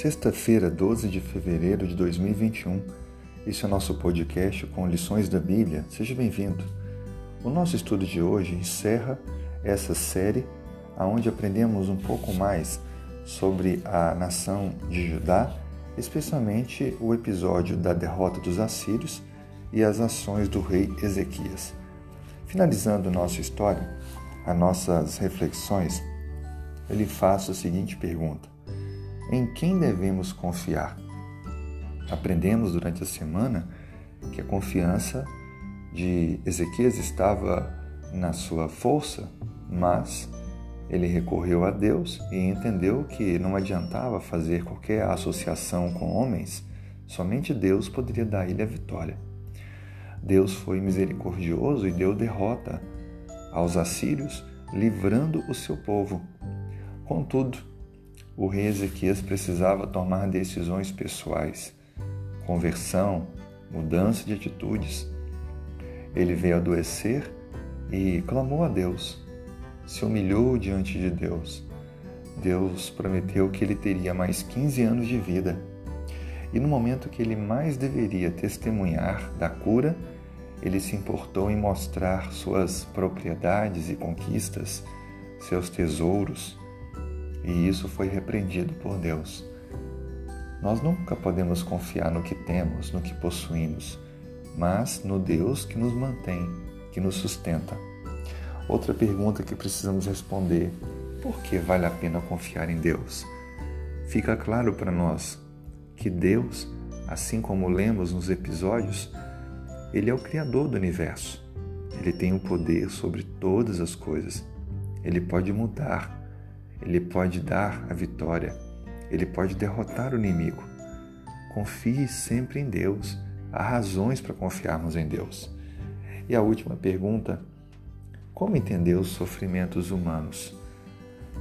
Sexta-feira, 12 de fevereiro de 2021. Esse é o nosso podcast com lições da Bíblia. Seja bem-vindo. O nosso estudo de hoje encerra essa série onde aprendemos um pouco mais sobre a nação de Judá, especialmente o episódio da derrota dos assírios e as ações do rei Ezequias. Finalizando nossa história, as nossas reflexões, ele faz a seguinte pergunta: em quem devemos confiar? Aprendemos durante a semana que a confiança de Ezequias estava na sua força, mas ele recorreu a Deus e entendeu que não adiantava fazer qualquer associação com homens, somente Deus poderia dar a ele a vitória. Deus foi misericordioso e deu derrota aos assírios, livrando o seu povo. Contudo, o rei Ezequias precisava tomar decisões pessoais, conversão, mudança de atitudes. Ele veio adoecer e clamou a Deus, se humilhou diante de Deus. Deus prometeu que ele teria mais 15 anos de vida. E no momento que ele mais deveria testemunhar da cura, ele se importou em mostrar suas propriedades e conquistas, seus tesouros, e isso foi repreendido por Deus. Nós nunca podemos confiar no que temos, no que possuímos, mas no Deus que nos mantém, que nos sustenta. Outra pergunta que precisamos responder: por que vale a pena confiar em Deus? Fica claro para nós que Deus, assim como lemos nos episódios, ele é o criador do universo. Ele tem o poder sobre todas as coisas. Ele pode mudar ele pode dar a vitória, ele pode derrotar o inimigo. Confie sempre em Deus. Há razões para confiarmos em Deus. E a última pergunta: como entender os sofrimentos humanos?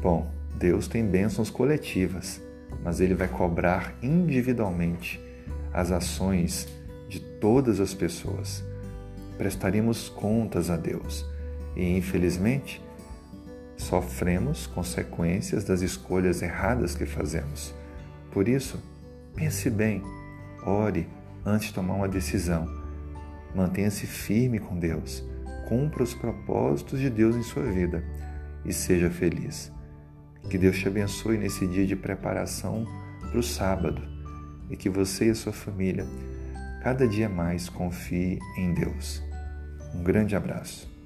Bom, Deus tem bênçãos coletivas, mas Ele vai cobrar individualmente as ações de todas as pessoas. Prestaremos contas a Deus e, infelizmente, sofremos consequências das escolhas erradas que fazemos. Por isso, pense bem, ore antes de tomar uma decisão. Mantenha-se firme com Deus, cumpra os propósitos de Deus em sua vida e seja feliz. Que Deus te abençoe nesse dia de preparação para o sábado e que você e a sua família cada dia mais confie em Deus. Um grande abraço.